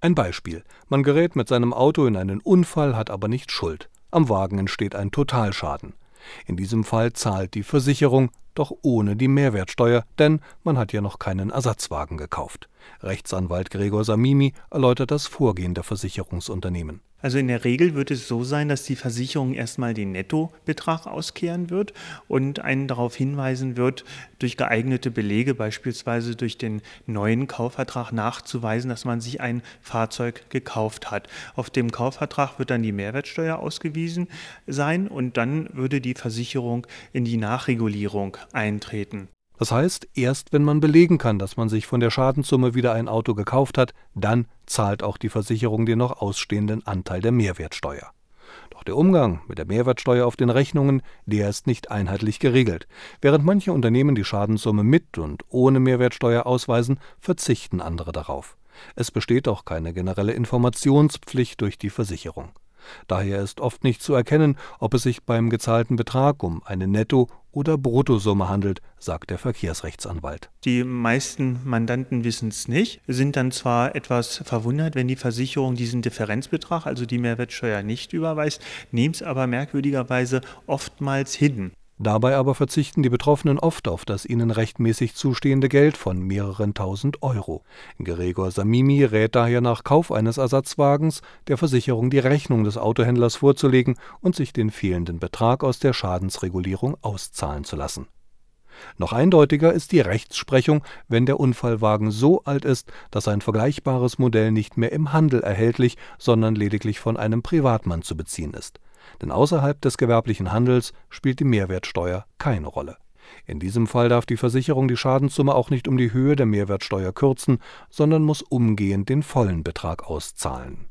Ein Beispiel. Man gerät mit seinem Auto in einen Unfall, hat aber nicht Schuld. Am Wagen entsteht ein Totalschaden. In diesem Fall zahlt die Versicherung, doch ohne die Mehrwertsteuer, denn man hat ja noch keinen Ersatzwagen gekauft. Rechtsanwalt Gregor Samimi erläutert das Vorgehen der Versicherungsunternehmen. Also in der Regel wird es so sein, dass die Versicherung erstmal den Nettobetrag auskehren wird und einen darauf hinweisen wird, durch geeignete Belege, beispielsweise durch den neuen Kaufvertrag nachzuweisen, dass man sich ein Fahrzeug gekauft hat. Auf dem Kaufvertrag wird dann die Mehrwertsteuer ausgewiesen sein und dann würde die Versicherung in die Nachregulierung eintreten. Das heißt, erst wenn man belegen kann, dass man sich von der Schadenssumme wieder ein Auto gekauft hat, dann zahlt auch die Versicherung den noch ausstehenden Anteil der Mehrwertsteuer. Doch der Umgang mit der Mehrwertsteuer auf den Rechnungen, der ist nicht einheitlich geregelt. Während manche Unternehmen die Schadenssumme mit und ohne Mehrwertsteuer ausweisen, verzichten andere darauf. Es besteht auch keine generelle Informationspflicht durch die Versicherung. Daher ist oft nicht zu erkennen, ob es sich beim gezahlten Betrag um eine Netto- oder Bruttosumme handelt, sagt der Verkehrsrechtsanwalt. Die meisten Mandanten wissen es nicht, sind dann zwar etwas verwundert, wenn die Versicherung diesen Differenzbetrag, also die Mehrwertsteuer, nicht überweist, nehmen es aber merkwürdigerweise oftmals hin. Dabei aber verzichten die Betroffenen oft auf das ihnen rechtmäßig zustehende Geld von mehreren tausend Euro. Gregor Samimi rät daher nach Kauf eines Ersatzwagens der Versicherung die Rechnung des Autohändlers vorzulegen und sich den fehlenden Betrag aus der Schadensregulierung auszahlen zu lassen. Noch eindeutiger ist die Rechtsprechung, wenn der Unfallwagen so alt ist, dass ein vergleichbares Modell nicht mehr im Handel erhältlich, sondern lediglich von einem Privatmann zu beziehen ist denn außerhalb des gewerblichen Handels spielt die Mehrwertsteuer keine Rolle. In diesem Fall darf die Versicherung die Schadenssumme auch nicht um die Höhe der Mehrwertsteuer kürzen, sondern muss umgehend den vollen Betrag auszahlen